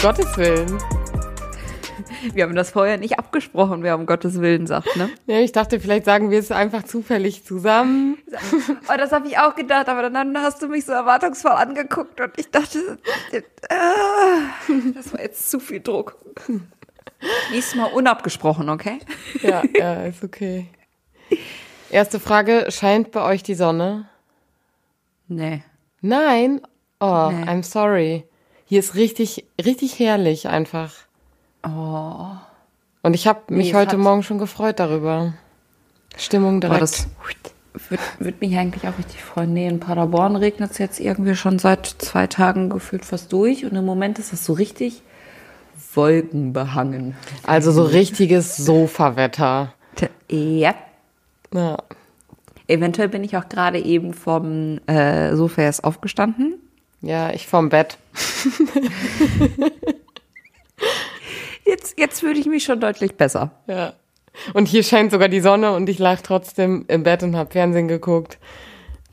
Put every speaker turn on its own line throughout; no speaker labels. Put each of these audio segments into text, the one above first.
Gottes Willen.
Wir haben das vorher nicht abgesprochen, wer um Gottes Willen sagt, ne?
Ja, ich dachte, vielleicht sagen wir es einfach zufällig zusammen.
Oh, das habe ich auch gedacht, aber dann hast du mich so erwartungsvoll angeguckt und ich dachte, äh, das war jetzt zu viel Druck. Nächstes Mal unabgesprochen, okay?
Ja, ja, ist okay. Erste Frage, scheint bei euch die Sonne?
Nee.
Nein? Oh,
Nee.
I'm sorry. Hier ist richtig, richtig herrlich einfach.
Oh.
Und ich habe mich
Nee,
heute Morgen schon gefreut darüber. Stimmung direkt.
Aber das würde würd mich eigentlich auch richtig freuen. Nee, in Paderborn regnet es jetzt irgendwie schon seit zwei Tagen gefühlt fast durch und im Moment ist es so richtig wolkenbehangen.
also so richtiges Sofawetter.
Ja.
Ja.
Eventuell bin ich auch gerade eben vom äh, Sofa erst aufgestanden.
Ja, ich vom Bett.
Jetzt, jetzt fühle ich mich schon deutlich besser.
Ja. Und hier scheint sogar die Sonne und ich lag trotzdem im Bett und habe Fernsehen geguckt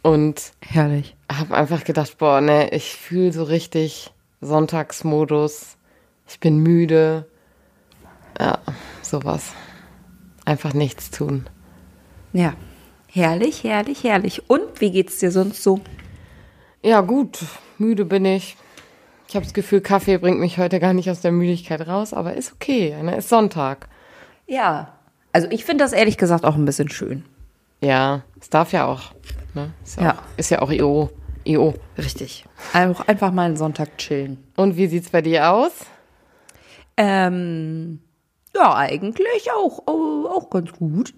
und
Herrlich.
habe einfach gedacht, boah, ne, ich fühle so richtig Sonntagsmodus. Ich bin müde. Ja, sowas. Einfach nichts tun.
Ja. Herrlich, herrlich, herrlich. Und wie geht's dir sonst so?
Ja, gut, müde bin ich. Ich habe das Gefühl, Kaffee bringt mich heute gar nicht aus der Müdigkeit raus, aber ist okay, ne? Ist Sonntag.
Ja. Also ich finde das ehrlich gesagt auch ein bisschen schön.
Ja, es darf ja auch. Ne? Ist ja,
Ja.
Auch, ist ja auch IO. IO.
Richtig. Auch einfach mal einen Sonntag chillen.
Und wie sieht's bei dir aus?
Ähm, ja, eigentlich auch, oh, auch ganz gut.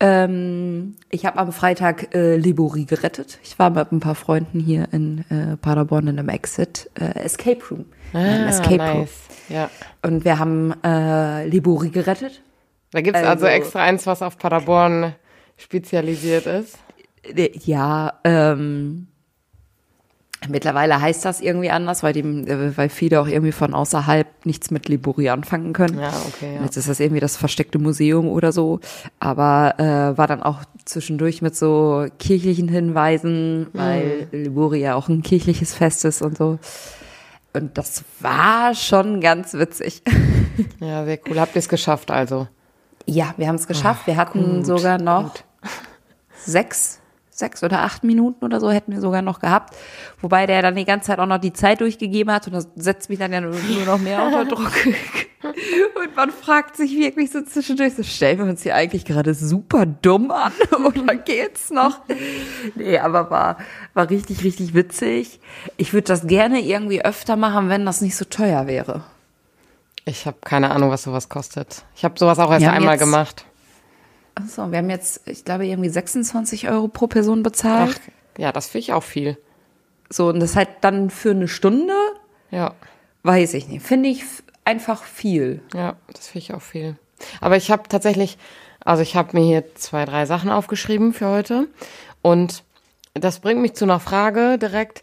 Ähm, ich habe am Freitag äh, Libori gerettet. Ich war mit ein paar Freunden hier in äh, Paderborn in einem Exit äh, Escape Room. Einem Escape Room.
Ah, nice. Ja.
Und wir haben äh, Libori gerettet.
Da gibt's also,
Also-
extra eins, was auf Paderborn spezialisiert ist.
Äh, Ja, ähm, mittlerweile heißt das irgendwie anders, weil, die, äh, weil viele auch irgendwie von außerhalb nichts mit Libori anfangen können.
Ja, okay, ja.
Jetzt ist das irgendwie das versteckte Museum oder so, aber äh, war dann auch zwischendurch mit so kirchlichen Hinweisen, weil Libori ja auch ein kirchliches Fest ist und so. Und das war schon ganz witzig.
Ja, sehr cool. Habt ihr es geschafft also?
Ja, wir haben es geschafft. wir hatten sogar noch sechs, sechs oder acht Minuten oder so hätten wir sogar noch gehabt. Wobei der dann die ganze Zeit auch noch die Zeit durchgegeben hat und das setzt mich dann ja nur, nur noch mehr unter Druck. Und man fragt sich wirklich so zwischendurch, so stellen wir uns hier eigentlich gerade super dumm an oder geht's noch? Nee, aber war, war richtig, richtig witzig. Ich würde das gerne irgendwie öfter machen, wenn das nicht so teuer wäre.
Ich habe keine Ahnung, was sowas kostet. Ich habe sowas auch erst einmal
jetzt-
gemacht.
Achso, wir haben jetzt, ich glaube, irgendwie 26 Euro pro Person bezahlt.
Ach, ja, das finde ich auch viel.
So, und das halt dann für eine Stunde,
Ja,
weiß ich nicht. Finde ich einfach viel.
ja, das finde ich auch viel. Aber ich habe tatsächlich, also ich habe mir hier zwei, drei Sachen aufgeschrieben für heute. Und das bringt mich zu einer Frage direkt,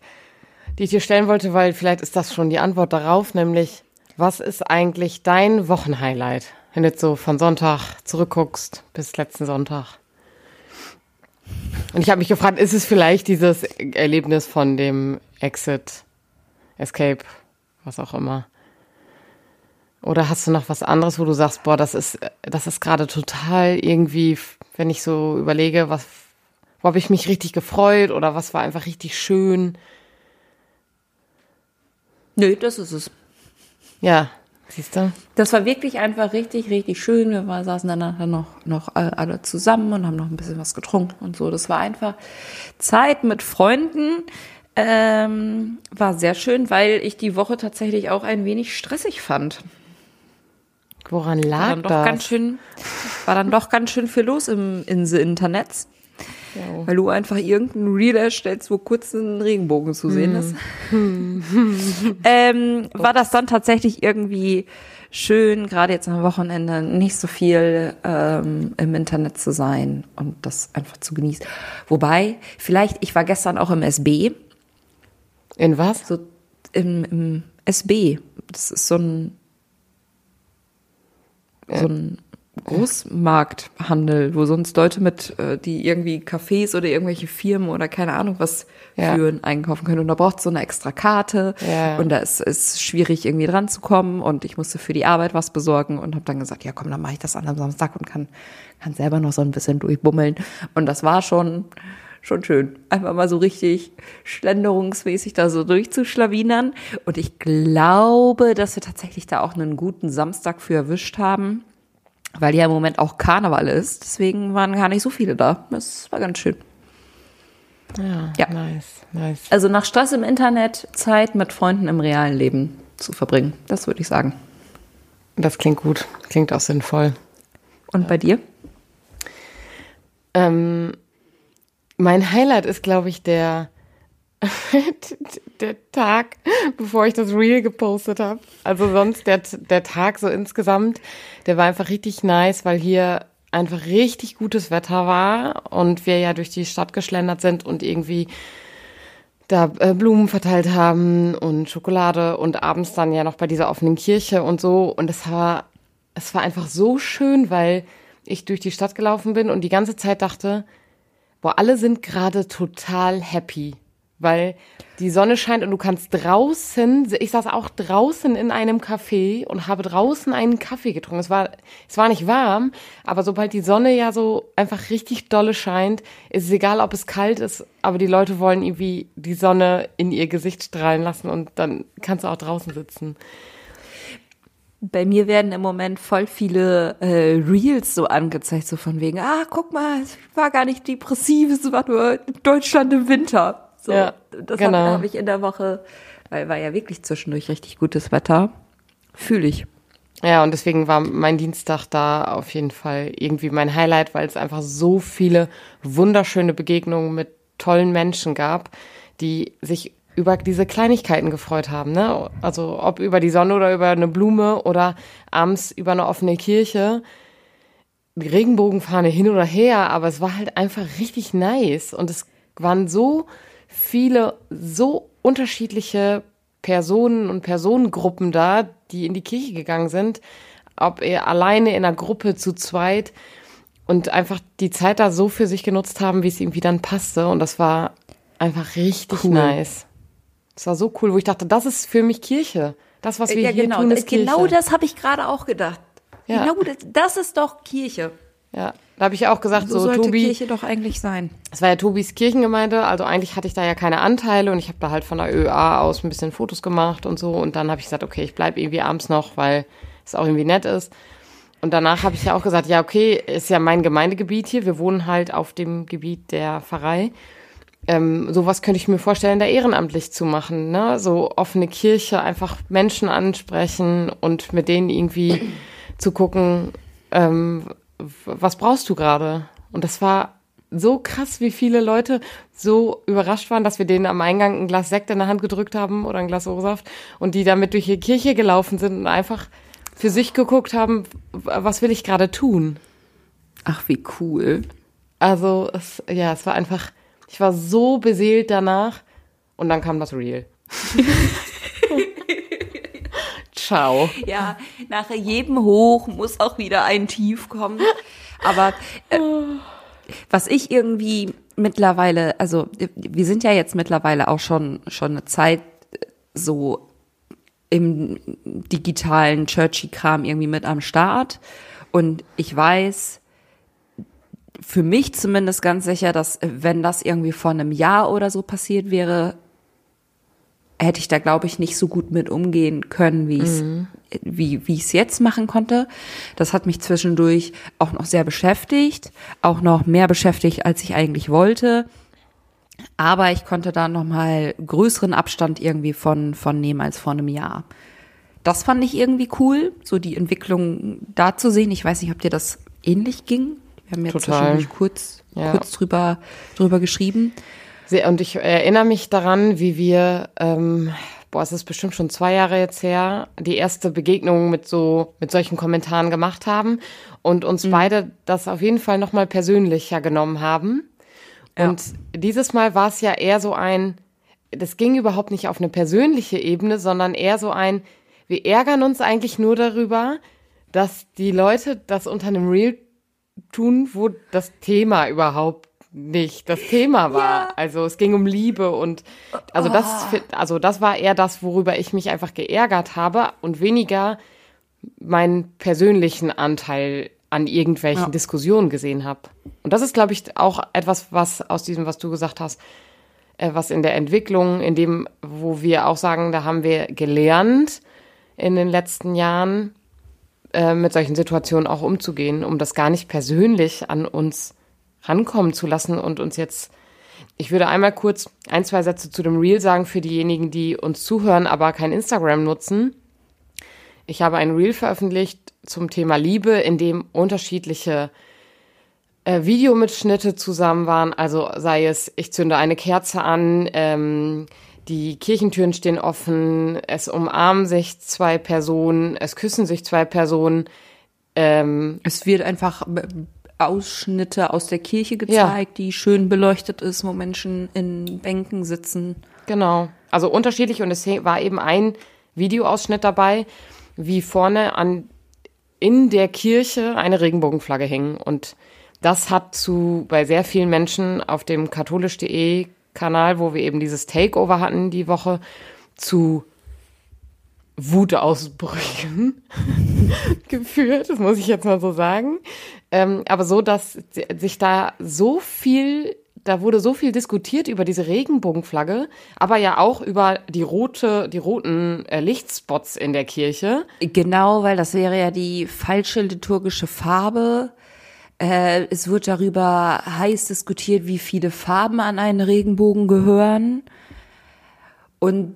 die ich dir stellen wollte, weil vielleicht ist das schon die Antwort darauf, nämlich, was ist eigentlich dein Wochenhighlight, wenn du jetzt so von Sonntag zurückguckst bis letzten Sonntag? Und ich habe mich gefragt, ist es vielleicht dieses Erlebnis von dem Exit, Escape, was auch immer? Oder hast du noch was anderes, wo du sagst, boah, das ist, das ist gerade total irgendwie, wenn ich so überlege, was, wo habe ich mich richtig gefreut oder was war einfach richtig schön?
Nö, das ist es.
Ja, siehst du?
Das war wirklich einfach richtig, richtig schön. Wir war, saßen dann noch, noch alle zusammen und haben noch ein bisschen was getrunken und so. Das war einfach Zeit mit Freunden. Ähm, war sehr schön, weil ich die Woche tatsächlich auch ein wenig stressig fand.
Woran
War
lag
dann doch
das?
ganz schön, war dann doch ganz schön viel los im, in
Ja.
Weil du einfach irgendeinen Reel erstellst, wo kurz ein Regenbogen zu sehen ist. ähm, war das dann tatsächlich irgendwie schön, gerade jetzt am Wochenende nicht so viel ähm, im Internet zu sein und das einfach zu genießen. Wobei, vielleicht, ich war gestern auch im SB,
In was?
so im, im SB. Das ist so ein, so ein Großmarkthandel, wo sonst Leute mit, äh, die irgendwie Cafés oder irgendwelche Firmen oder keine Ahnung was
Ja.
führen, einkaufen können. Und da braucht so eine extra Karte.
Ja.
Und da ist es schwierig, irgendwie dran zu kommen. Und ich musste für die Arbeit was besorgen und habe dann gesagt, ja komm, dann mache ich das an einem Samstag und kann, kann selber noch so ein bisschen durchbummeln. Und das war schon, schon schön. Einfach mal so richtig schlenderungsmäßig da so durchzuschlawinern. Und ich glaube, dass wir tatsächlich da auch einen guten Samstag für erwischt haben. Weil ja im Moment auch Karneval ist. Deswegen waren gar nicht so viele da. Das war ganz schön.
Ja,
Ja.
nice, nice.
Also nach Stress im Internet Zeit mit Freunden im realen Leben zu verbringen. Das würde ich sagen.
Das klingt gut, klingt auch sinnvoll.
Und bei dir?
Ähm, mein Highlight ist, glaube ich, der, der Tag, bevor ich das Reel gepostet habe. Also sonst der, der Tag so insgesamt, der war einfach richtig nice, weil hier einfach richtig gutes Wetter war und wir ja durch die Stadt geschlendert sind und irgendwie da äh, Blumen verteilt haben und Schokolade und abends dann ja noch bei dieser offenen Kirche und so. Und es war, es war einfach so schön, weil ich durch die Stadt gelaufen bin und die ganze Zeit dachte, boah, alle sind gerade total happy, weil die Sonne scheint und du kannst draußen, ich saß auch draußen in einem Café und habe draußen einen Kaffee getrunken. Es war, es war nicht warm, aber sobald die Sonne ja so einfach richtig dolle scheint, ist es egal, ob es kalt ist, aber die Leute wollen irgendwie die Sonne in ihr Gesicht strahlen lassen und dann kannst du auch draußen sitzen.
Bei mir werden im Moment voll viele äh, Reels so angezeigt, so von wegen, ah, guck mal, es war gar nicht depressiv, es war nur Deutschland im Winter. So,
Ja,
das
genau.
habe hab ich in der Woche, weil war ja wirklich zwischendurch richtig gutes Wetter. Fühle ich.
Ja, und deswegen war mein Dienstag da auf jeden Fall irgendwie mein Highlight, weil es einfach so viele wunderschöne Begegnungen mit tollen Menschen gab, die sich über diese Kleinigkeiten gefreut haben, ne? Also ob über die Sonne oder über eine Blume oder abends über eine offene Kirche. Die Regenbogenfahne hin oder her, aber es war halt einfach richtig nice und es waren so viele, so unterschiedliche Personen und Personengruppen da, die in die Kirche gegangen sind, ob er alleine in einer Gruppe zu zweit und einfach die Zeit da so für sich genutzt haben, wie es irgendwie dann passte und das war einfach richtig
Cool.
nice. Das war so cool, wo ich dachte, das ist für mich Kirche. Das, was wir
ja,
hier
genau,
tun, ist Kirche.
genau das habe ich gerade auch gedacht.
Ja.
Genau das, das ist doch Kirche.
Ja, da habe ich auch gesagt, so,
sollte
Tobi,
Kirche doch eigentlich sein.
Es war ja Tobis Kirchengemeinde, also eigentlich hatte ich da ja keine Anteile und ich habe da halt von der ÖA aus ein bisschen Fotos gemacht und so und dann habe ich gesagt, okay, ich bleib irgendwie abends noch, weil es auch irgendwie nett ist. Und danach habe ich ja auch gesagt, ja, okay, ist ja mein Gemeindegebiet hier, wir wohnen halt auf dem Gebiet der Pfarrei. Ähm, sowas könnte ich mir vorstellen, da ehrenamtlich zu machen, ne? So offene Kirche, einfach Menschen ansprechen und mit denen irgendwie zu gucken, ähm, was brauchst du gerade? Und das war so krass, wie viele Leute so überrascht waren, dass wir denen am Eingang ein Glas Sekt in der Hand gedrückt haben oder ein Glas O-Saft und die damit durch die Kirche gelaufen sind und einfach für sich geguckt haben, was will ich gerade tun?
Ach, wie cool.
Also, es, ja, es war einfach, ich war so beseelt danach und dann kam das Real. Ciao.
Ja, nach jedem Hoch muss auch wieder ein Tief kommen. Aber äh, was ich irgendwie mittlerweile, also wir sind ja jetzt mittlerweile auch schon schon eine Zeit äh, so im digitalen Churchy-Kram irgendwie mit am Start. Und ich weiß, für mich zumindest ganz sicher, dass wenn das irgendwie vor einem Jahr oder so passiert wäre, hätte ich da, glaube ich, nicht so gut mit umgehen können, wie ich es wie, wie ich es jetzt machen konnte. Das hat mich zwischendurch auch noch sehr beschäftigt, auch noch mehr beschäftigt, als ich eigentlich wollte. Aber ich konnte da noch mal größeren Abstand irgendwie von, von nehmen als vor einem Jahr. Das fand ich irgendwie cool, so die Entwicklung da zu sehen. Ich weiß nicht, ob dir das ähnlich ging. Wir haben ja
Total.
zwischendurch kurz,
Ja.
kurz drüber, drüber geschrieben.
Sehr, und ich erinnere mich daran, wie wir, ähm, boah, es ist bestimmt schon zwei Jahre jetzt her, die erste Begegnung mit so, mit solchen Kommentaren gemacht haben und uns beide das auf jeden Fall nochmal persönlicher genommen haben. Und dieses Mal war es ja eher so ein, das ging überhaupt nicht auf eine persönliche Ebene, sondern eher so ein, wir ärgern uns eigentlich nur darüber, dass die Leute das unter einem Reel tun, wo das Thema überhaupt nicht das Thema war. Ja. Also es ging um Liebe und also oh. das also das war eher das, worüber ich mich einfach geärgert habe und weniger meinen persönlichen Anteil an irgendwelchen ja. Diskussionen gesehen habe. Und das ist glaube ich auch etwas, was aus diesem was du gesagt hast, äh, was in der Entwicklung, in dem wo wir auch sagen, da haben wir gelernt in den letzten Jahren äh, mit solchen Situationen auch umzugehen, um das gar nicht persönlich an uns rankommen zu lassen und uns jetzt ich würde einmal kurz ein, zwei Sätze zu dem Reel sagen für diejenigen, die uns zuhören, aber kein Instagram nutzen. Ich habe ein Reel veröffentlicht zum Thema Liebe, in dem unterschiedliche äh, Videomitschnitte zusammen waren. Also sei es, ich zünde eine Kerze an, ähm, die Kirchentüren stehen offen, es umarmen sich zwei Personen, es küssen sich zwei Personen.
Ähm, es wird einfach Ausschnitte aus der Kirche gezeigt, ja. die schön beleuchtet ist, wo Menschen in Bänken sitzen.
Genau. Also unterschiedlich und es war eben ein Videoausschnitt dabei, wie vorne an in der Kirche eine Regenbogenflagge hing und das hat zu bei sehr vielen Menschen auf dem katholisch.de Kanal, wo wir eben dieses Takeover hatten die Woche, zu Wutausbrüchen geführt, das muss ich jetzt mal so sagen. Ähm, aber so, dass sich da so viel, da wurde so viel diskutiert über diese Regenbogenflagge, aber ja auch über die rote, die roten äh, Lichtspots in der Kirche.
Genau, weil das wäre ja die falsche liturgische Farbe. Äh, es wird darüber heiß diskutiert, wie viele Farben an einen Regenbogen gehören. Und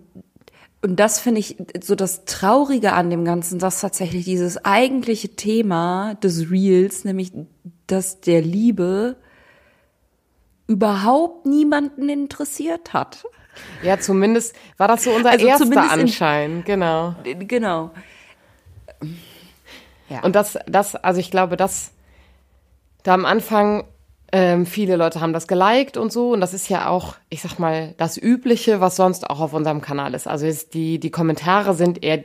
und das finde ich so das Traurige an dem Ganzen, dass tatsächlich dieses eigentliche Thema des Reels, nämlich das der Liebe, überhaupt niemanden interessiert hat.
Ja, zumindest war das so unser also erster Anschein, genau.
Genau.
Ja. Und das, das, also ich glaube, dass da am Anfang ähm, viele Leute haben das geliked und so. Und das ist ja auch, ich sag mal, das Übliche, was sonst auch auf unserem Kanal ist. Also ist die, die Kommentare sind eher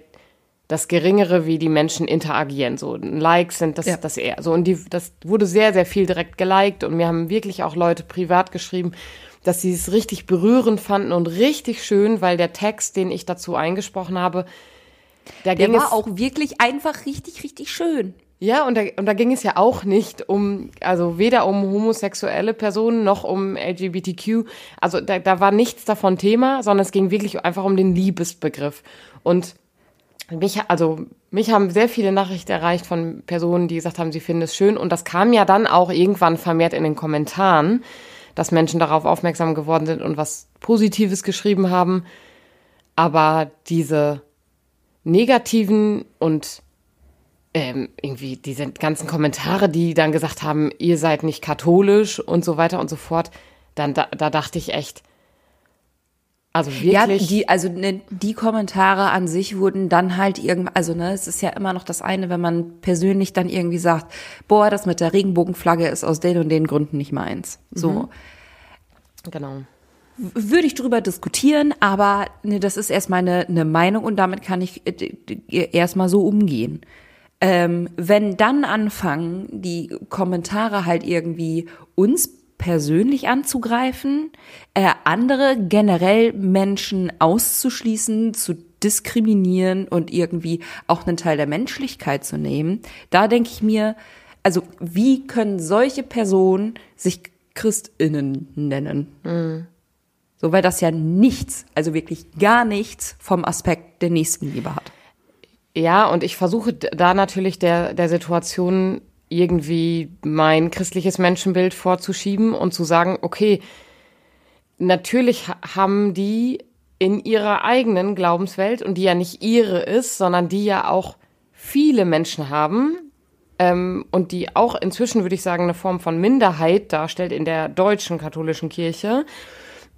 das Geringere, wie die Menschen interagieren. So Likes sind das, ja. das eher. So, und die, das wurde sehr, sehr viel direkt geliked. Und mir haben wirklich auch Leute privat geschrieben, dass sie es richtig berührend fanden und richtig schön, weil der Text, den ich dazu eingesprochen habe,
der, der war auch wirklich einfach richtig, richtig schön.
Ja, und da, und da ging es ja auch nicht um, also weder um homosexuelle Personen noch um LGBTQ. Also da, da war nichts davon Thema, sondern es ging wirklich einfach um den Liebesbegriff. Und mich, also mich haben sehr viele Nachrichten erreicht von Personen, die gesagt haben, sie finden es schön. Und das kam ja dann auch irgendwann vermehrt in den Kommentaren, dass Menschen darauf aufmerksam geworden sind und was Positives geschrieben haben. Aber diese negativen und ähm, irgendwie diese ganzen Kommentare, die dann gesagt haben, ihr seid nicht katholisch und so weiter und so fort, dann da, da dachte ich echt, also wirklich. Ja,
die, also ne, die Kommentare an sich wurden dann halt irgendwie, also ne, es ist ja immer noch das eine, wenn man persönlich dann irgendwie sagt, boah, das mit der Regenbogenflagge ist aus den und den Gründen nicht meins. So. Mhm.
Genau.
Würde ich drüber diskutieren, aber ne, das ist erstmal eine, eine Meinung und damit kann ich äh, erstmal so umgehen. Ähm, wenn dann anfangen, die Kommentare halt irgendwie uns persönlich anzugreifen, äh, andere generell Menschen auszuschließen, zu diskriminieren und irgendwie auch einen Teil der Menschlichkeit zu nehmen, da denke ich mir, also wie können solche Personen sich Christinnen nennen? Mhm. So, weil das ja nichts, also wirklich gar nichts vom Aspekt der Nächstenliebe hat.
Ja, und ich versuche da natürlich der, der Situation irgendwie mein christliches Menschenbild vorzuschieben und zu sagen, okay, natürlich haben die in ihrer eigenen Glaubenswelt und die ja nicht ihre ist, sondern die ja auch viele Menschen haben ähm, und die auch inzwischen, würde ich sagen, eine Form von Minderheit darstellt in der deutschen katholischen Kirche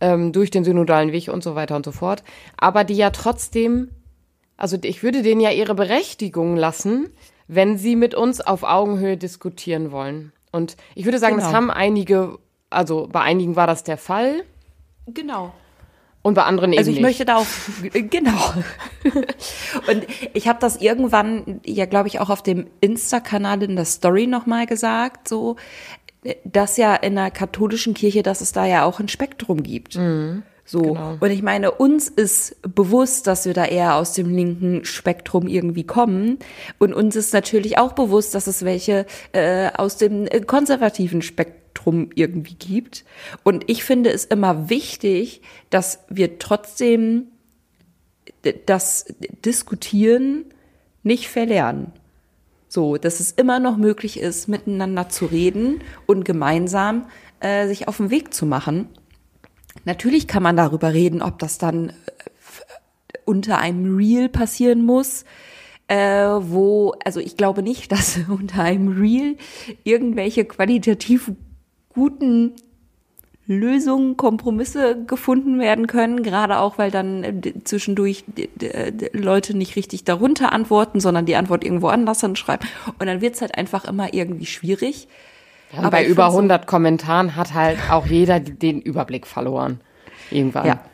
ähm, durch den synodalen Weg und so weiter und so fort, aber die ja trotzdem also ich würde denen ja ihre Berechtigung lassen, wenn sie mit uns auf Augenhöhe diskutieren wollen. Und ich würde sagen, genau. das haben einige, also bei einigen war das der Fall.
Genau.
Und bei anderen eben
Also ich
nicht.
möchte da auch, genau. Und ich habe das irgendwann, ja glaube ich, auch auf dem Insta-Kanal in der Story nochmal gesagt, so, dass ja in der katholischen Kirche, dass es da ja auch ein Spektrum gibt. So.
genau.
Und ich meine, uns ist bewusst, dass wir da eher aus dem linken Spektrum irgendwie kommen. Und uns ist natürlich auch bewusst, dass es welche äh, aus dem äh, konservativen Spektrum irgendwie gibt. Und ich finde es immer wichtig, dass wir trotzdem das Diskutieren nicht verlernen. So, dass es immer noch möglich ist, miteinander zu reden und gemeinsam äh, sich auf den Weg zu machen. Natürlich kann man darüber reden, ob das dann äh, unter einem Reel passieren muss, äh, wo, also ich glaube nicht, dass unter einem Reel irgendwelche qualitativ guten Lösungen, Kompromisse gefunden werden können, gerade auch, weil dann äh, zwischendurch Leute nicht richtig darunter antworten, sondern die Antwort irgendwo anders hinschreiben. Und dann wird's halt einfach immer irgendwie schwierig.
Und bei
ich
über
find's so-
100 Kommentaren hat halt auch jeder den Überblick verloren. Irgendwann.
Ja.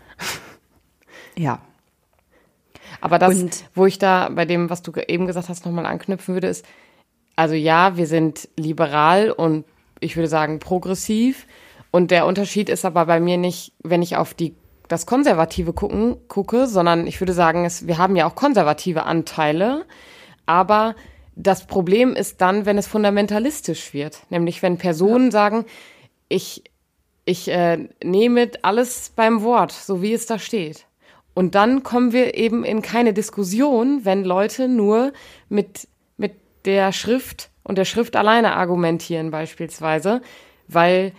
Ja.
Aber das,
Und-
wo ich da bei dem, was du eben gesagt hast, nochmal anknüpfen würde, ist, also ja, wir sind liberal und ich würde sagen progressiv. Und der Unterschied ist aber bei mir nicht, wenn ich auf die, das Konservative gucken, gucke, sondern ich würde sagen, es, wir haben ja auch konservative Anteile. Aber das Problem ist dann, wenn es fundamentalistisch wird. Nämlich wenn Personen sagen, ich, ich äh, nehme alles beim Wort, so wie es da steht. Und dann kommen wir eben in keine Diskussion, wenn Leute nur mit, mit der Schrift und der Schrift alleine argumentieren beispielsweise, weil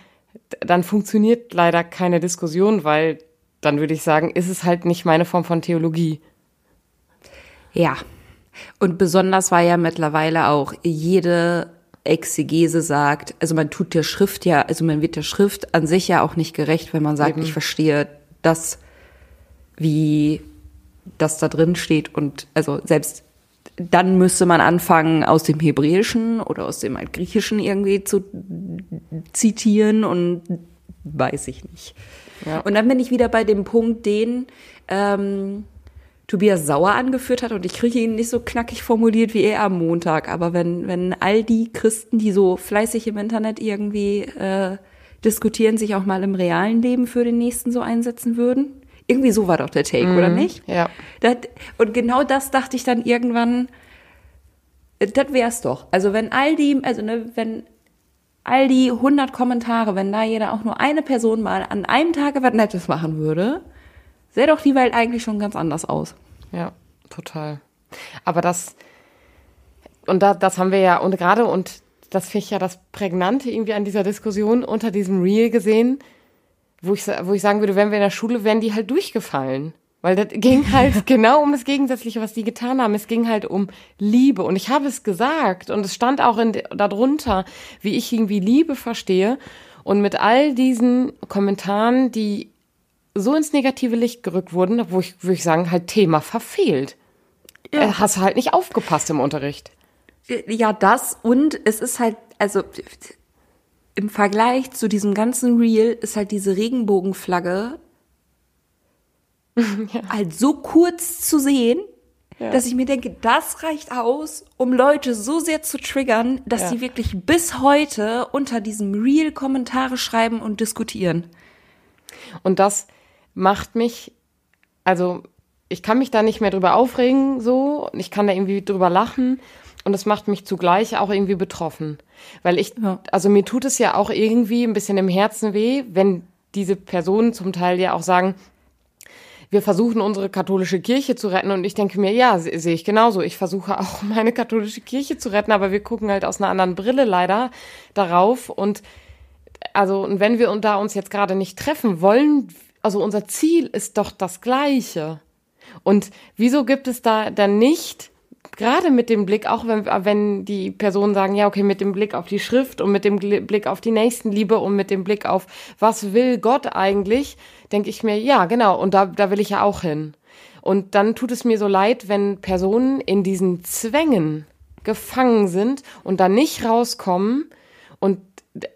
dann funktioniert leider keine Diskussion, weil dann würde ich sagen, ist es halt nicht meine Form von Theologie.
Ja. Und besonders war ja mittlerweile auch jede Exegese sagt, also man tut der Schrift ja, also man wird der Schrift an sich ja auch nicht gerecht, wenn man sagt,
Eben.
ich verstehe das, wie das da drin steht und also selbst dann müsste man anfangen, aus dem Hebräischen oder aus dem Altgriechischen irgendwie zu zitieren und weiß ich nicht.
Ja.
Und dann bin ich wieder bei dem Punkt, den ähm, Tobias Sauer angeführt hat und ich kriege ihn nicht so knackig formuliert wie er am Montag. Aber wenn, wenn all die Christen, die so fleißig im Internet irgendwie äh, diskutieren, sich auch mal im realen Leben für den Nächsten so einsetzen würden. Irgendwie so war doch der Take, oder nicht?
Ja.
Das, und genau das dachte ich dann irgendwann, äh, das wär's doch. Also wenn all die, also ne, wenn all die 100 Kommentare, wenn da jeder auch nur eine Person mal an einem Tage was Nettes machen würde, sähe doch die Welt eigentlich schon ganz anders aus.
Ja, total. Aber das, und da, das haben wir ja, und gerade, und das finde ich ja das Prägnante irgendwie an dieser Diskussion unter diesem Reel gesehen, wo ich, wo ich sagen würde, wenn wir in der Schule wären, die halt durchgefallen. Weil das ging halt genau um das Gegensätzliche, was die getan haben. Es ging halt um Liebe. Und ich habe es gesagt und es stand auch in, darunter, wie ich irgendwie Liebe verstehe. Und mit all diesen Kommentaren, die so ins negative Licht gerückt wurden, wo ich, würde ich sagen, halt Thema verfehlt. Äh, Hast halt nicht aufgepasst im Unterricht.
Ja, das und es ist halt, also im Vergleich zu diesem ganzen Reel ist halt diese Regenbogenflagge halt so kurz zu sehen,
Ja.
dass ich mir denke, das reicht aus, um Leute so sehr zu triggern, dass
Ja.
sie wirklich bis heute unter diesem Reel Kommentare schreiben und diskutieren.
Und das macht mich, also ich kann mich da nicht mehr drüber aufregen, so, und ich kann da irgendwie drüber lachen. Und es macht mich zugleich auch irgendwie betroffen. Weil ich,
Ja.
also mir tut es ja auch irgendwie ein bisschen im Herzen weh, wenn diese Personen zum Teil ja auch sagen, wir versuchen unsere katholische Kirche zu retten und ich denke mir, ja, se- sehe ich genauso. Ich versuche auch meine katholische Kirche zu retten, aber wir gucken halt aus einer anderen Brille leider darauf und also und wenn wir und da uns jetzt gerade nicht treffen wollen, also unser Ziel ist doch das gleiche. Und wieso gibt es da dann nicht gerade mit dem Blick, auch wenn, wenn die Personen sagen, ja, okay, mit dem Blick auf die Schrift und mit dem Blick auf die Nächstenliebe und mit dem Blick auf, was will Gott eigentlich, denke ich mir, ja, genau, und da, da will ich ja auch hin. Und dann tut es mir so leid, wenn Personen in diesen Zwängen gefangen sind und da nicht rauskommen und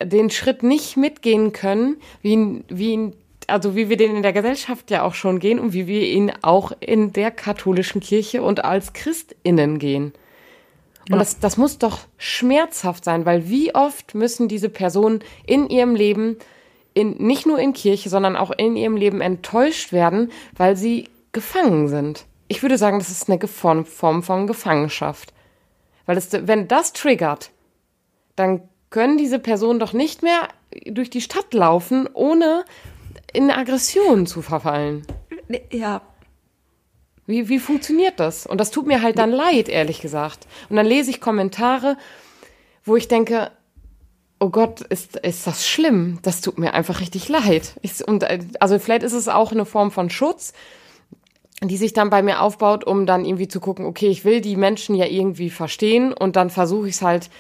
den Schritt nicht mitgehen können, wie, wie also wie wir den in der Gesellschaft ja auch schon gehen und wie wir ihn auch in der katholischen Kirche und als Christinnen gehen. Und ja. das, das muss doch schmerzhaft sein, weil wie oft müssen diese Personen in ihrem Leben, in, nicht nur in Kirche, sondern auch in ihrem Leben enttäuscht werden, weil sie gefangen sind. Ich würde sagen, das ist eine Form, von Gefangenschaft. Weil das, wenn das triggert, dann können diese Personen doch nicht mehr durch die Stadt laufen, ohne in Aggression zu verfallen.
Ja.
Wie, wie funktioniert das? Und das tut mir halt dann leid, ehrlich gesagt. Und dann lese ich Kommentare, wo ich denke, oh Gott, ist, ist das schlimm? Das tut mir einfach richtig leid. Ich, und, also vielleicht ist es auch eine Form von Schutz, die sich dann bei mir aufbaut, um dann irgendwie zu gucken, okay, ich will die Menschen ja irgendwie verstehen und dann versuche ich es halt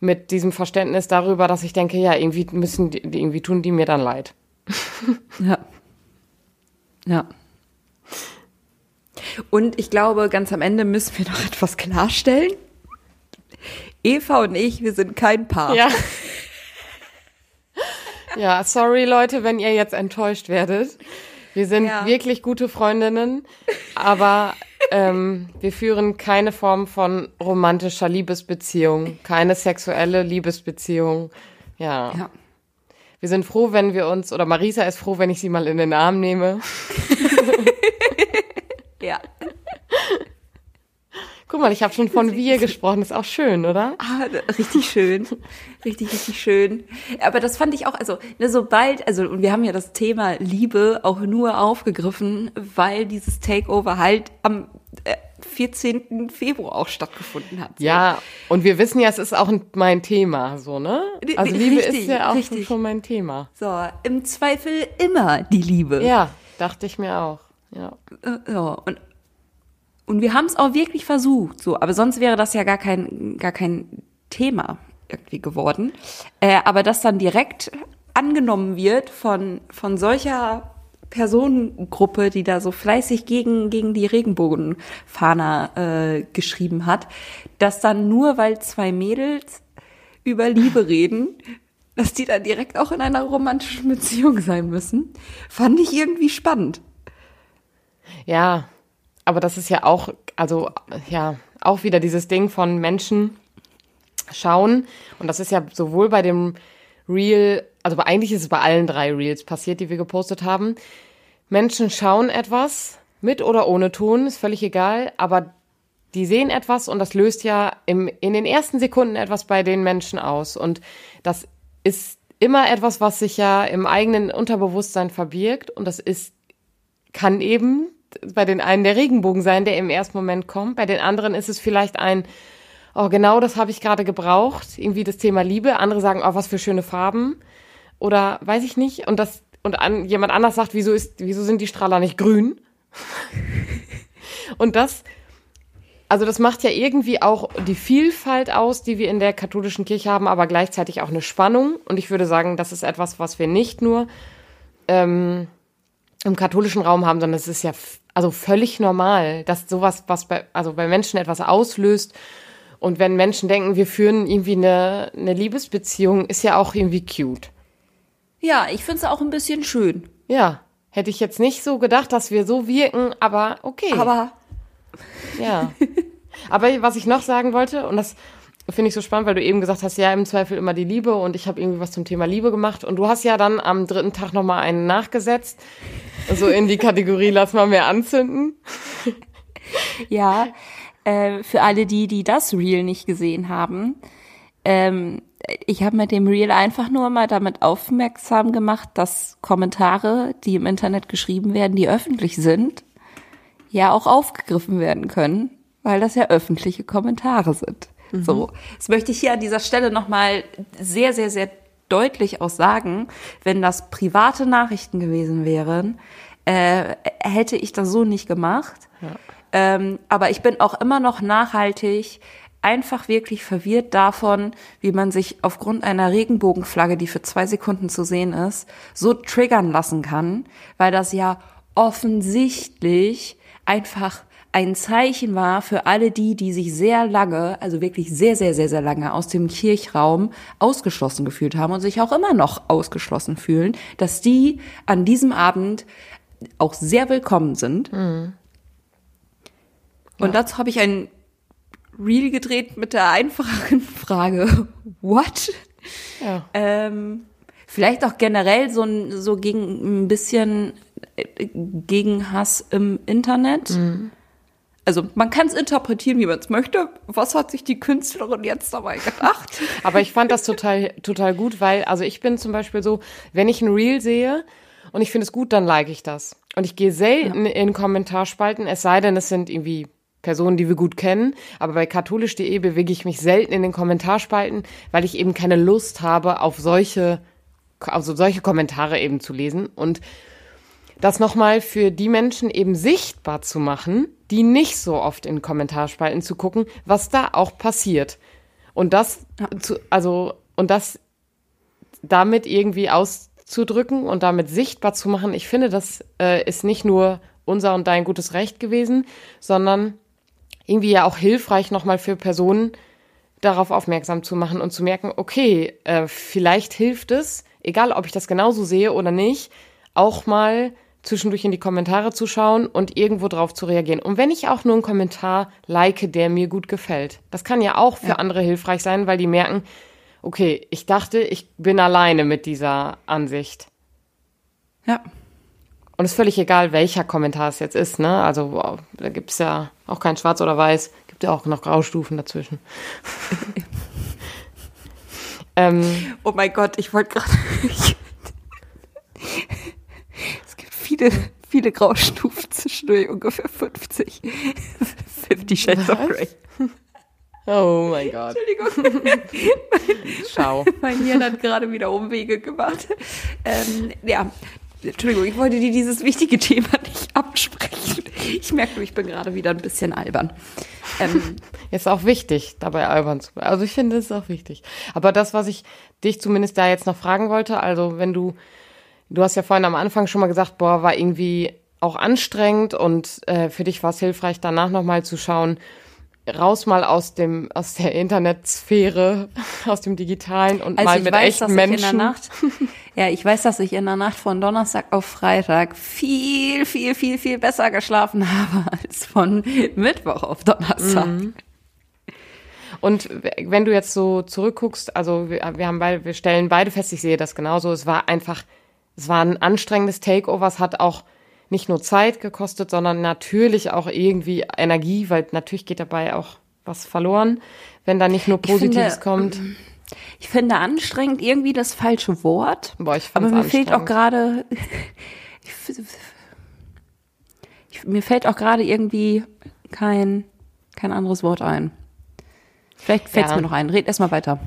mit diesem Verständnis darüber, dass ich denke, ja, irgendwie müssen die, irgendwie tun die mir dann leid.
ja. Ja. Und ich glaube, ganz am Ende müssen wir noch etwas klarstellen. Eva und ich, wir sind kein Paar.
Ja. Ja, sorry Leute, wenn ihr jetzt enttäuscht werdet. Wir sind ja. wirklich gute Freundinnen, aber ähm, wir führen keine Form von romantischer Liebesbeziehung, keine sexuelle Liebesbeziehung. Ja. ja. Wir sind froh, wenn wir uns, oder Marisa ist froh, wenn ich sie mal in den Arm nehme.
ja.
Guck mal, ich habe schon von wir gesprochen, ist auch schön, oder?
Ah, richtig schön. Richtig, richtig schön. Aber das fand ich auch, also, ne, sobald, also, und wir haben ja das Thema Liebe auch nur aufgegriffen, weil dieses Takeover halt am 14. Februar auch stattgefunden hat.
So. Ja, und wir wissen ja, es ist auch mein Thema, so, ne? Also Liebe richtig, ist ja auch richtig. schon mein Thema.
So, im Zweifel immer die Liebe.
Ja, dachte ich mir auch. Ja.
Äh, ja, und und wir haben es auch wirklich versucht, so, aber sonst wäre das ja gar kein, gar kein Thema irgendwie geworden. Äh, aber das dann direkt angenommen wird von, von solcher Personengruppe, die da so fleißig gegen, gegen die Regenbogenfahner äh, geschrieben hat, dass dann nur weil zwei Mädels über Liebe reden, dass die dann direkt auch in einer romantischen Beziehung sein müssen, fand ich irgendwie spannend.
Ja, aber das ist ja auch, also ja, auch wieder dieses Ding von Menschen schauen. Und das ist ja sowohl bei dem Reel, also eigentlich ist es bei allen drei Reels passiert, die wir gepostet haben. Menschen schauen etwas, mit oder ohne Ton, ist völlig egal, aber die sehen etwas und das löst ja im, in den ersten Sekunden etwas bei den Menschen aus. Und das ist immer etwas, was sich ja im eigenen Unterbewusstsein verbirgt und das ist, kann eben bei den einen der Regenbogen sein, der im ersten Moment kommt. Bei den anderen ist es vielleicht ein, oh, genau das habe ich gerade gebraucht. Irgendwie das Thema Liebe. Andere sagen, oh, was für schöne Farben. Oder weiß ich nicht. Und das, und an, jemand anders sagt, wieso ist, wieso sind die Strahler nicht grün? und das, also das macht ja irgendwie auch die Vielfalt aus, die wir in der katholischen Kirche haben, aber gleichzeitig auch eine Spannung. Und ich würde sagen, das ist etwas, was wir nicht nur ähm, im katholischen Raum haben, sondern es ist ja also völlig normal, dass sowas, was bei, also bei Menschen etwas auslöst. Und wenn Menschen denken, wir führen irgendwie eine, eine Liebesbeziehung, ist ja auch irgendwie cute.
Ja, ich finde es auch ein bisschen schön.
Ja, hätte ich jetzt nicht so gedacht, dass wir so wirken, aber okay.
Aber.
Ja. aber was ich noch sagen wollte, und das finde ich so spannend, weil du eben gesagt hast, ja, im Zweifel immer die Liebe und ich habe irgendwie was zum Thema Liebe gemacht und du hast ja dann am dritten Tag nochmal einen nachgesetzt, so in die Kategorie lass mal mehr anzünden.
Ja, äh, für alle die, die das Reel nicht gesehen haben, ähm, ich habe mit dem Reel einfach nur mal damit aufmerksam gemacht, dass Kommentare, die im Internet geschrieben werden, die öffentlich sind, ja auch aufgegriffen werden können, weil das ja öffentliche Kommentare sind. Mhm. So, das möchte ich hier an dieser Stelle nochmal sehr, sehr, sehr deutlich auch sagen, wenn das private Nachrichten gewesen wären, äh, hätte ich das so nicht gemacht. Ja. Ähm, aber ich bin auch immer noch nachhaltig einfach wirklich verwirrt davon, wie man sich aufgrund einer Regenbogenflagge, die für zwei Sekunden zu sehen ist, so triggern lassen kann, weil das ja offensichtlich einfach ein Zeichen war für alle die, die sich sehr lange, also wirklich sehr, sehr, sehr, sehr lange aus dem Kirchraum ausgeschlossen gefühlt haben und sich auch immer noch ausgeschlossen fühlen, dass die an diesem Abend auch sehr willkommen sind. Mhm. Und ja. dazu habe ich ein Reel gedreht mit der einfachen Frage, what? Ja. Ähm, vielleicht auch generell so, ein, so gegen ein bisschen äh, gegen Hass im Internet. Mhm. Also man kann es interpretieren, wie man es möchte. Was hat sich die Künstlerin jetzt dabei gedacht?
Aber ich fand das total, total gut, weil, also ich bin zum Beispiel so, wenn ich ein Reel sehe und ich finde es gut, dann like ich das. Und ich gehe selten ja. in Kommentarspalten, es sei denn, es sind irgendwie Personen, die wir gut kennen. Aber bei katholisch.de bewege ich mich selten in den Kommentarspalten, weil ich eben keine Lust habe, auf solche, also solche Kommentare eben zu lesen. Und das nochmal für die Menschen eben sichtbar zu machen, die nicht so oft in Kommentarspalten zu gucken, was da auch passiert. Und das zu, also, und das damit irgendwie auszudrücken und damit sichtbar zu machen, ich finde, das äh, ist nicht nur unser und dein gutes Recht gewesen, sondern irgendwie ja auch hilfreich nochmal für Personen darauf aufmerksam zu machen und zu merken, okay, äh, vielleicht hilft es, egal ob ich das genauso sehe oder nicht, auch mal zwischendurch in die Kommentare zu schauen und irgendwo drauf zu reagieren. Und wenn ich auch nur einen Kommentar like, der mir gut gefällt. Das kann ja auch für ja. andere hilfreich sein, weil die merken, okay, ich dachte, ich bin alleine mit dieser Ansicht.
Ja.
Und es ist völlig egal, welcher Kommentar es jetzt ist, ne? Also wow, da gibt es ja auch kein Schwarz oder Weiß, gibt ja auch noch Graustufen dazwischen.
ähm, oh mein Gott, ich wollte gerade. es gibt viele, viele Graustufen zwischendurch, ungefähr 50. 50 Shades of Grey.
Oh mein Gott. Entschuldigung.
Schau. Mein Hirn hat gerade wieder Umwege gemacht. Ähm, ja, Entschuldigung, ich wollte dir dieses wichtige Thema nicht absprechen. Ich merke nur, ich bin gerade wieder ein bisschen albern.
Ähm, ist auch wichtig, dabei albern zu bleiben. Also ich finde, es ist auch wichtig. Aber das, was ich dich zumindest da jetzt noch fragen wollte, also wenn du, du hast ja vorhin am Anfang schon mal gesagt, boah, war irgendwie auch anstrengend und äh, für dich war es hilfreich, danach nochmal zu schauen, raus mal aus dem aus der Internetsphäre, aus dem digitalen und also mal mit weiß, echten Menschen.
Ja, ich weiß, dass ich in der Nacht von Donnerstag auf Freitag viel, viel, viel, viel besser geschlafen habe als von Mittwoch auf Donnerstag. Mhm.
Und wenn du jetzt so zurückguckst, also wir, wir haben beide, wir stellen beide fest, ich sehe das genauso. Es war einfach, es war ein anstrengendes Takeover. Es hat auch nicht nur Zeit gekostet, sondern natürlich auch irgendwie Energie, weil natürlich geht dabei auch was verloren, wenn da nicht nur Positives finde, kommt.
Ich finde anstrengend irgendwie das falsche Wort. Boah, ich aber mir fehlt auch gerade, mir fällt auch gerade irgendwie kein, kein anderes Wort ein. Vielleicht fällt es ja. mir noch ein. Red erstmal weiter.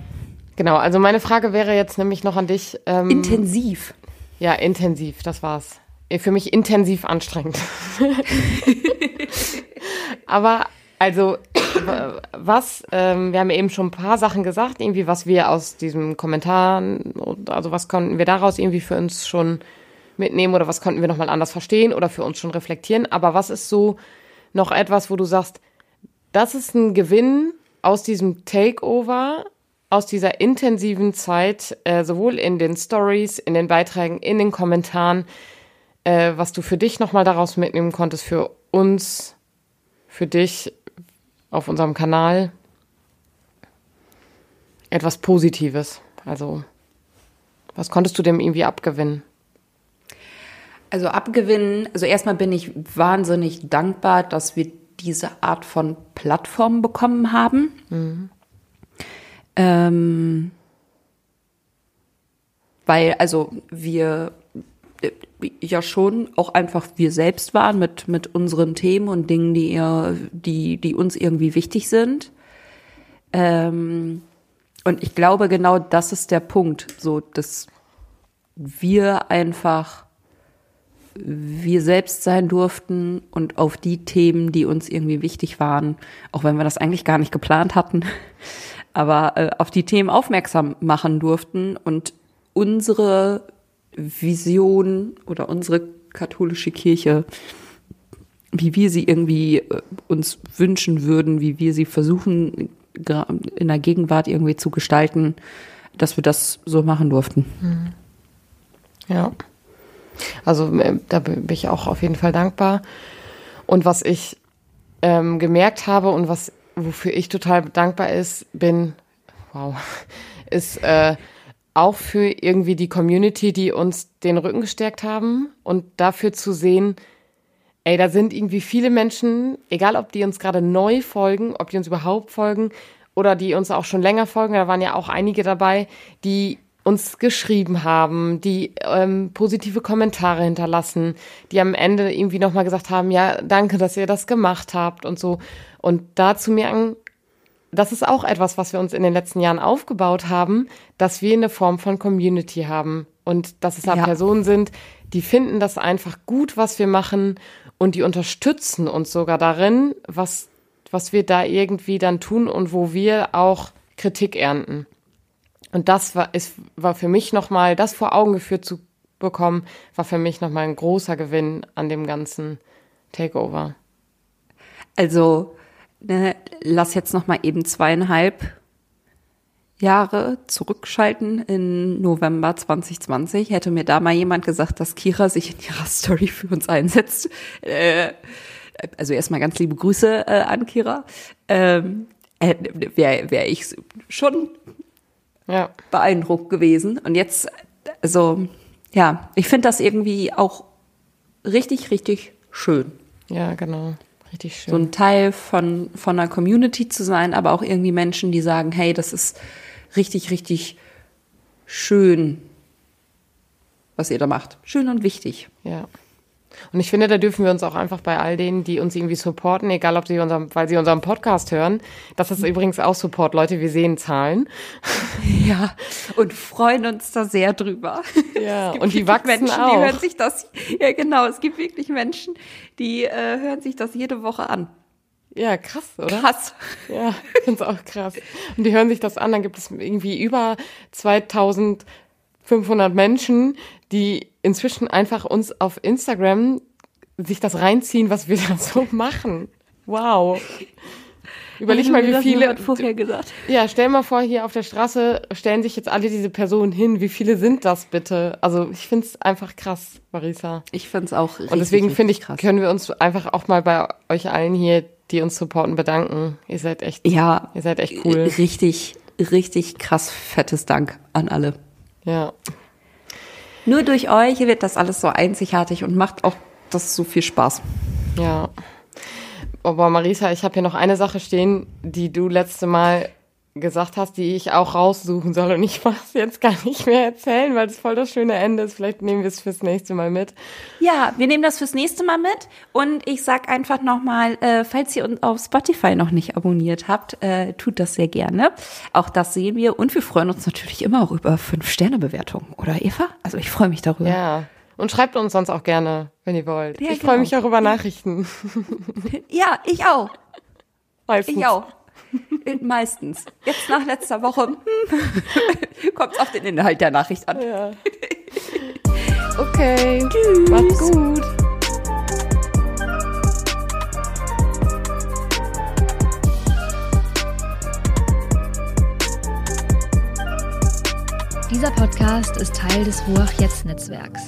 Genau, also meine Frage wäre jetzt nämlich noch an dich.
Ähm, intensiv.
Ja, intensiv, das war's. Für mich intensiv anstrengend. Aber also was, ähm, wir haben eben schon ein paar Sachen gesagt, irgendwie was wir aus diesem Kommentar, also was konnten wir daraus irgendwie für uns schon mitnehmen oder was konnten wir nochmal anders verstehen oder für uns schon reflektieren. Aber was ist so noch etwas, wo du sagst, das ist ein Gewinn aus diesem Takeover, aus dieser intensiven Zeit, äh, sowohl in den Stories, in den Beiträgen, in den Kommentaren, äh, was du für dich nochmal daraus mitnehmen konntest, für uns, für dich auf unserem Kanal. Etwas Positives. Also, was konntest du dem irgendwie abgewinnen?
Also abgewinnen, also erstmal bin ich wahnsinnig dankbar, dass wir diese Art von Plattform bekommen haben. Mhm. Ähm, weil, also wir ja schon auch einfach wir selbst waren mit, mit unseren Themen und Dingen, die ihr, die, die uns irgendwie wichtig sind. Ähm, und ich glaube, genau das ist der Punkt, so, dass wir einfach wir selbst sein durften und auf die Themen, die uns irgendwie wichtig waren, auch wenn wir das eigentlich gar nicht geplant hatten, aber äh, auf die Themen aufmerksam machen durften und unsere Vision oder unsere katholische Kirche wie wir sie irgendwie äh, uns wünschen würden, wie wir sie versuchen in der Gegenwart irgendwie zu gestalten, dass wir das so machen durften.
Ja. Also äh, da bin ich auch auf jeden Fall dankbar. Und was ich ähm, gemerkt habe und was wofür ich total dankbar ist, bin, wow, ist äh, auch für irgendwie die Community, die uns den Rücken gestärkt haben und dafür zu sehen, ey, da sind irgendwie viele Menschen, egal ob die uns gerade neu folgen, ob die uns überhaupt folgen oder die uns auch schon länger folgen, da waren ja auch einige dabei, die uns geschrieben haben, die ähm, positive Kommentare hinterlassen, die am Ende irgendwie nochmal gesagt haben, ja, danke, dass ihr das gemacht habt und so. Und da zu merken, das ist auch etwas, was wir uns in den letzten Jahren aufgebaut haben, dass wir eine Form von Community haben und dass es da ja. Personen sind, die finden das einfach gut, was wir machen und die unterstützen uns sogar darin, was, was wir da irgendwie dann tun und wo wir auch Kritik ernten. Und das war, ist, war für mich nochmal, das vor Augen geführt zu bekommen, war für mich nochmal ein großer Gewinn an dem ganzen Takeover.
Also, ne, lass jetzt nochmal eben zweieinhalb Jahre zurückschalten in November 2020. Hätte mir da mal jemand gesagt, dass Kira sich in ihrer Story für uns einsetzt. Äh, also erstmal ganz liebe Grüße äh, an Kira. Ähm, äh, Wäre wär ich schon ja. beeindruckt gewesen. Und jetzt, also, ja, ich finde das irgendwie auch richtig, richtig schön.
Ja, genau. Richtig schön.
So ein Teil von, von einer Community zu sein, aber auch irgendwie Menschen, die sagen, hey, das ist richtig, richtig schön, was ihr da macht. Schön und wichtig.
Ja. Und ich finde, da dürfen wir uns auch einfach bei all denen, die uns irgendwie supporten, egal ob sie unserem, weil sie unseren Podcast hören, das ist übrigens auch Support, Leute, wir sehen Zahlen.
Ja, und freuen uns da sehr drüber.
Ja, und die wachsen
Menschen,
auch.
Die hören sich das, ja genau, es gibt wirklich Menschen, die äh, hören sich das jede Woche an.
Ja, krass, oder?
Krass.
Ja, ich finde auch krass. Und die hören sich das an, dann gibt es irgendwie über 2500 Menschen, die inzwischen einfach uns auf Instagram sich das reinziehen, was wir da so machen. Wow. Überleg mal, wie viele.
vorher gesagt.
Ja, stell mal vor, hier auf der Straße stellen sich jetzt alle diese Personen hin. Wie viele sind das bitte? Also ich finde es einfach krass, Marisa.
Ich finde es auch
richtig, Und deswegen finde ich, krass. können wir uns einfach auch mal bei euch allen hier, die uns supporten, bedanken. Ihr seid echt,
ja,
ihr seid echt cool.
Richtig, richtig krass fettes Dank an alle.
Ja.
Nur durch euch wird das alles so einzigartig und macht auch das so viel Spaß.
Ja. Aber Marisa, ich habe hier noch eine Sache stehen, die du letzte Mal gesagt hast, die ich auch raussuchen soll. Und ich mach's jetzt gar nicht mehr erzählen, weil es voll das schöne Ende ist. Vielleicht nehmen wir es fürs nächste Mal mit.
Ja, wir nehmen das fürs nächste Mal mit. Und ich sag einfach nochmal, äh, falls ihr uns auf Spotify noch nicht abonniert habt, äh, tut das sehr gerne. Auch das sehen wir. Und wir freuen uns natürlich immer auch über Fünf-Sterne-Bewertungen. Oder Eva? Also ich freue mich darüber.
Ja. Und schreibt uns sonst auch gerne, wenn ihr wollt. Ja, ich genau. freue mich auch über Nachrichten.
Ja, ich auch.
Meistens.
Ich auch. Meistens. Jetzt nach letzter Woche kommt es auf den Inhalt der Nachricht an.
Ja. Okay.
Tschüss.
Macht's gut.
Dieser Podcast ist Teil des Ruach Jetzt Netzwerks.